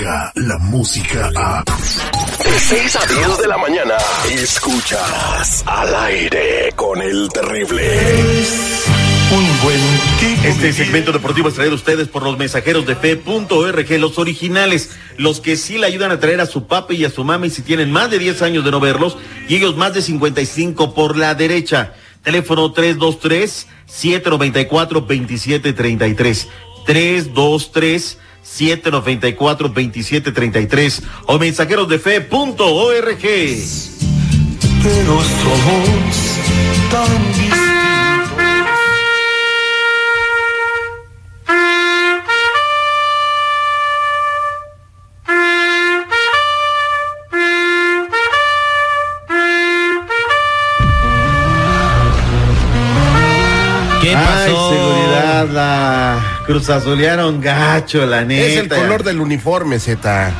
llega la música a... De 6 a 10 de la mañana, escuchas al aire con el terrible. Un buen tipo Este segmento deportivo es traído a ustedes por los mensajeros de fe.org, los originales, los que sí le ayudan a traer a su papi y a su mami si tienen más de 10 años de no verlos y ellos más de 55 por la derecha. Teléfono 323-794-2733. 323-794-2733 o mensajeros de fe.org. Pero somos tan Cruz Azulearon gacho, la neta. Es el color del uniforme, Z.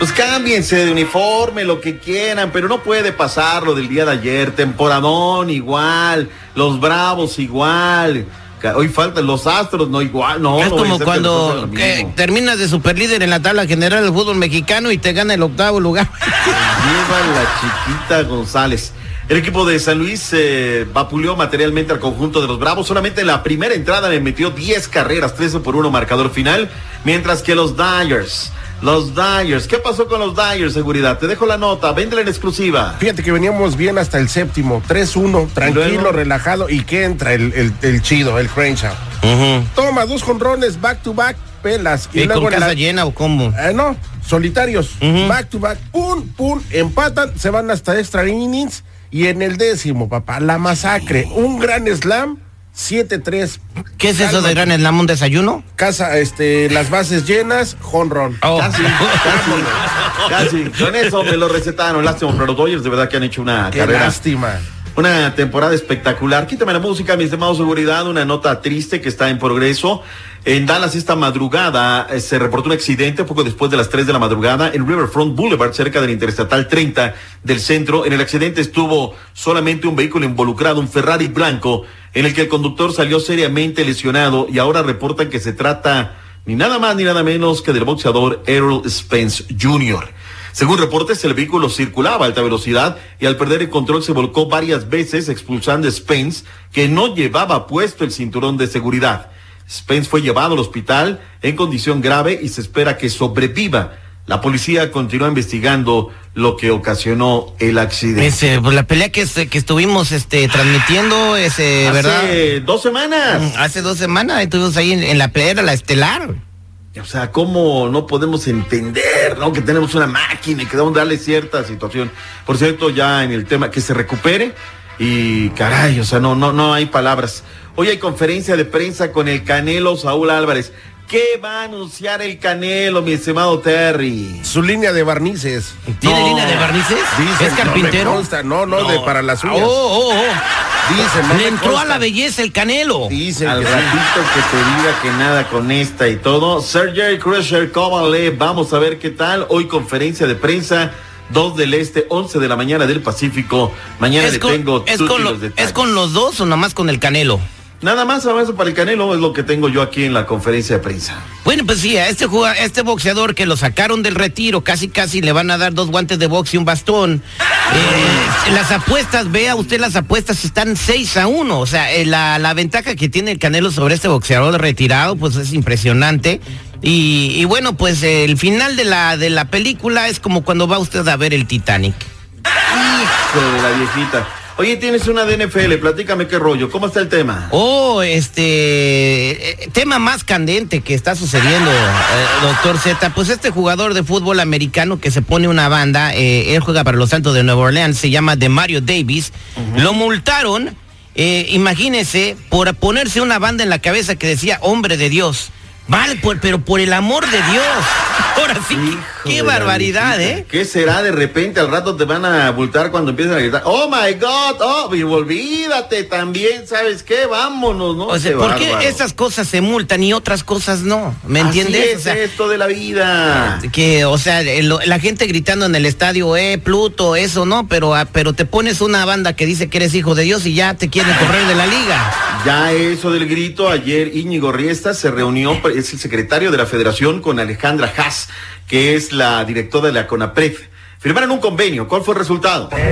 Pues cámbiense de uniforme, lo que quieran, pero no puede pasar lo del día de ayer. Temporadón igual, los Bravos igual. Hoy faltan los Astros, no igual, no. es no como cuando que terminas de superlíder en la tabla general del fútbol mexicano y te gana el octavo lugar. Lleva la chiquita González. El equipo de San Luis eh, vapuleó materialmente al conjunto de los Bravos. Solamente en la primera entrada le metió 10 carreras, 13 por 1 marcador final. Mientras que los Dyers, los Dyers, ¿qué pasó con los Dyers, seguridad? Te dejo la nota, véndela en exclusiva. Fíjate que veníamos bien hasta el séptimo, 3-1, tranquilo, luego? relajado, y que entra el, el, el chido, el Crenshaw. Toma dos jonrones, back to back, pelas. ¿Y con en casa la- llena o cómo? Eh, no, solitarios, back to back, pum, pum, empatan, se van hasta extra innings, y en el décimo, papá, la masacre, un gran slam, 7-3. ¿Qué es eso de Gran Slam, un desayuno? Casa, este, las bases llenas, jonrón. Oh. Casi, casi, casi. Con eso me lo recetaron. Lástima, pero los Dodgers de verdad que han hecho una Qué carrera. lástima. Una temporada espectacular. Quítame la música, mi estimado seguridad. Una nota triste que está en progreso. En Dallas esta madrugada eh, se reportó un accidente poco después de las 3 de la madrugada en Riverfront Boulevard, cerca del Interestatal 30 del centro. En el accidente estuvo solamente un vehículo involucrado, un Ferrari blanco, en el que el conductor salió seriamente lesionado y ahora reportan que se trata ni nada más ni nada menos que del boxeador Errol Spence Jr. Según reportes, el vehículo circulaba a alta velocidad y al perder el control se volcó varias veces expulsando a Spence, que no llevaba puesto el cinturón de seguridad. Spence fue llevado al hospital en condición grave y se espera que sobreviva. La policía continúa investigando lo que ocasionó el accidente. Pues la pelea que, que estuvimos este, transmitiendo, ese, ¿verdad? Hace dos semanas. Mm, Hace dos semanas estuvimos ahí en, en la pelea, la estelar. O sea, ¿cómo no podemos entender, no? Que tenemos una máquina y que debemos darle cierta situación. Por cierto, ya en el tema, que se recupere y caray, o sea, no, no, no hay palabras. Hoy hay conferencia de prensa con el Canelo Saúl Álvarez. ¿Qué va a anunciar el Canelo, mi estimado Terry? Su línea de barnices. ¿Tiene No. línea de barnices? Dicen, ¿Es carpintero? No, me consta, no, no, de para las Oh, uñas. oh, oh. Dicen, no Le entró a la belleza el canelo. Dicen Al que sí. ratito que te diga que nada con esta y todo. Sergey Crusher, Kovalev, vamos a ver qué tal. Hoy conferencia de prensa, 2 del Este, 11 de la mañana del Pacífico. Mañana ¿Es le con, tengo es, con lo- los detalles. ¿Es con los dos o nomás con el canelo? Nada más avanzo para el Canelo, es lo que tengo yo aquí en la conferencia de prensa. Bueno, pues sí, a este, juga- este boxeador que lo sacaron del retiro, casi casi le van a dar dos guantes de box y un bastón. Eh, las apuestas, vea usted las apuestas están 6 a 1. O sea, eh, la, la ventaja que tiene el Canelo sobre este boxeador retirado, pues es impresionante. Y, y bueno, pues eh, el final de la, de la película es como cuando va usted a ver el Titanic. Hijo de la viejita. Oye, tienes una de NFL, platícame qué rollo, ¿cómo está el tema? Oh, este eh, tema más candente que está sucediendo, eh, doctor Z. Pues este jugador de fútbol americano que se pone una banda, eh, él juega para los Santos de Nueva Orleans, se llama Demario Davis. Lo multaron, eh, imagínese, por ponerse una banda en la cabeza que decía hombre de Dios. Vale, por- pero por el amor de Dios. Ahora sí, Hijo qué barbaridad. ¿eh? ¿Qué será de repente? Al rato te van a abultar cuando empiezan a gritar. Oh my God, oh, y olvídate también, ¿sabes qué? Vámonos, ¿no? O sea, ¿por qué esas cosas se multan y otras cosas no? ¿Me Así entiendes? es O sea, esto de la vida. que o sea el- la gente gritando en el estadio eh Pluto eso no pero ah, pero te pones una banda que dice que eres hijo de Dios y ya te quieren correr de la liga Ya eso del grito, ayer Íñigo Riesta se reunió, es el secretario de la federación, con Alejandra Haas, que es la directora de la CONAPRED. Firmaron un convenio. ¿Cuál fue el resultado? Eh,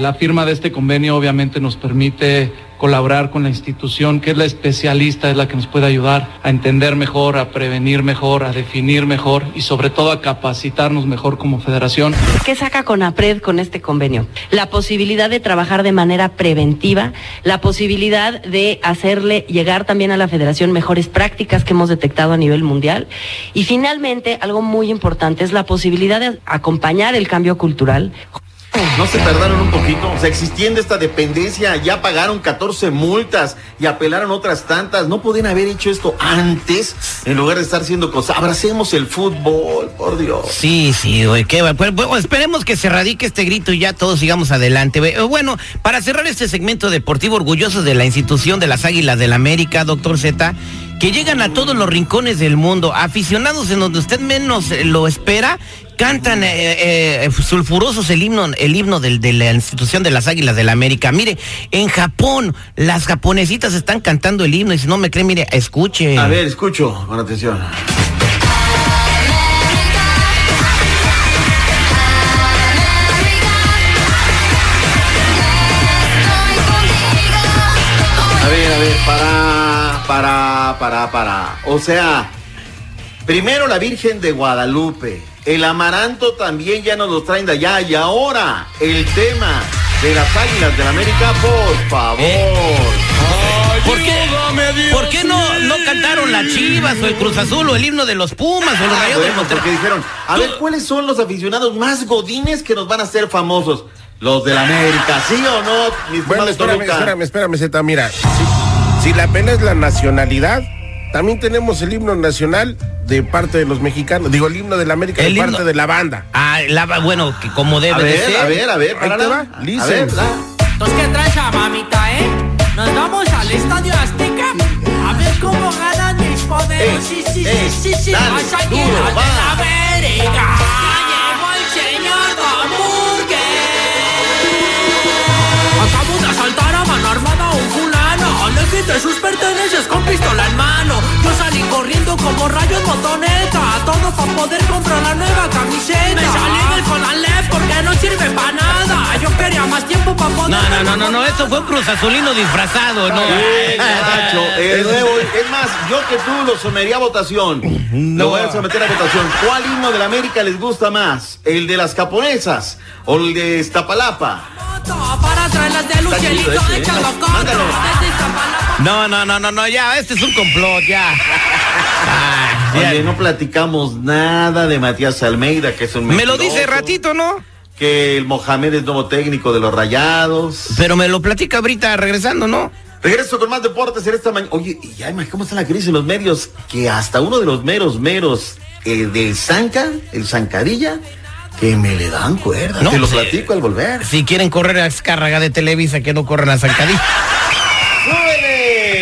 la firma de este convenio obviamente nos permite colaborar con la institución que es la especialista, es la que nos puede ayudar a entender mejor, a prevenir mejor, a definir mejor y sobre todo a capacitarnos mejor como federación. ¿Qué saca CONAPRED con este convenio? La posibilidad de trabajar de manera preventiva, la posibilidad de hacerle llegar también a la federación mejores prácticas que hemos detectado a nivel mundial y finalmente algo muy importante es la posibilidad de acompañar el cambio cultural ¿No se tardaron un poquito? O sea, existiendo esta dependencia, ya pagaron 14 multas y apelaron otras tantas. ¿No podían haber hecho esto antes en lugar de estar haciendo cosas? Abracemos el fútbol, por Dios. Sí, sí, güey, qué va. Pues, bueno, esperemos que se radique este grito y ya todos sigamos adelante. Eh, Bueno, para cerrar este segmento deportivo, orgullosos de la institución de las Águilas del América, doctor Z, que llegan a todos los rincones del mundo, aficionados en donde usted menos eh, lo espera, cantan eh, eh, sulfurosos el himno, el himno de la institución de las Águilas del América. Mire, en Japón, las japonesitas están cantando el himno y si no me cree, mire, escuche. A ver, escucho con atención. A ver, a ver, para, para, para, para. O sea, primero la Virgen de Guadalupe, el amaranto también ya nos lo traen de allá y ahora el tema de las Águilas del América, por favor. ¿Por qué, ¿por qué no, no cantaron las Chivas o el Cruz Azul o el himno de los Pumas o los Ah, de bueno, Monterrey? porque dijeron, a ver, ¿cuáles son los aficionados más godines que nos van a hacer famosos? Los del América, ¿sí o no? Mi Bueno, espérame, espérame, espérame, Zeta. Mira, si, si la pena es la nacionalidad, también tenemos el himno nacional de parte de los mexicanos. Digo, el himno de la América El de himno- parte de la banda. Ah, la, bueno, que como debe A de ver, ser. a ver, a ver, Ahí te va, A listen. Entonces, ¿qué traes a mamita, eh? Nos vamos al Estadio Azteca a ver cómo ganan mis poderes. Sí, sí, sí, sí, sí, dale, las águilas duro, de va. la América. Quité sus pertenencias con pistola en mano. Yo salí corriendo como rayo en motoneta. Todo para poder comprar la nueva camiseta. Me salí del Conalep porque no sirve para nada. Yo quería más tiempo para poder. No, no, no, no, no, esto fue un Cruz Azulino disfrazado, ¿no? Nuevo, es más, yo que tú lo somería a votación. Lo voy a someter a votación. ¿Cuál himno de la América les gusta más? ¿El de las japonesas o el de Iztapalapa? Para traerlas de Lucielito. No, no, no, no, no, ya, este es un complot, ya. Ya. Oye, no platicamos nada de Matías Almeida, que es un Me lo dice ratito, ¿no? Que el Mohamed es nuevo técnico de los Rayados. Pero me lo platica ahorita regresando, ¿no? Regreso con más deportes en esta mañana. Oye, y ay, ma, ¿cómo está la crisis en los medios? Que hasta uno de los meros, meros eh, del Zanca, el Zancadilla, que me le dan cuerda. No, Te lo sí. platico al volver. Si quieren correr a Escárraga de Televisa, que no corran a Zancadilla.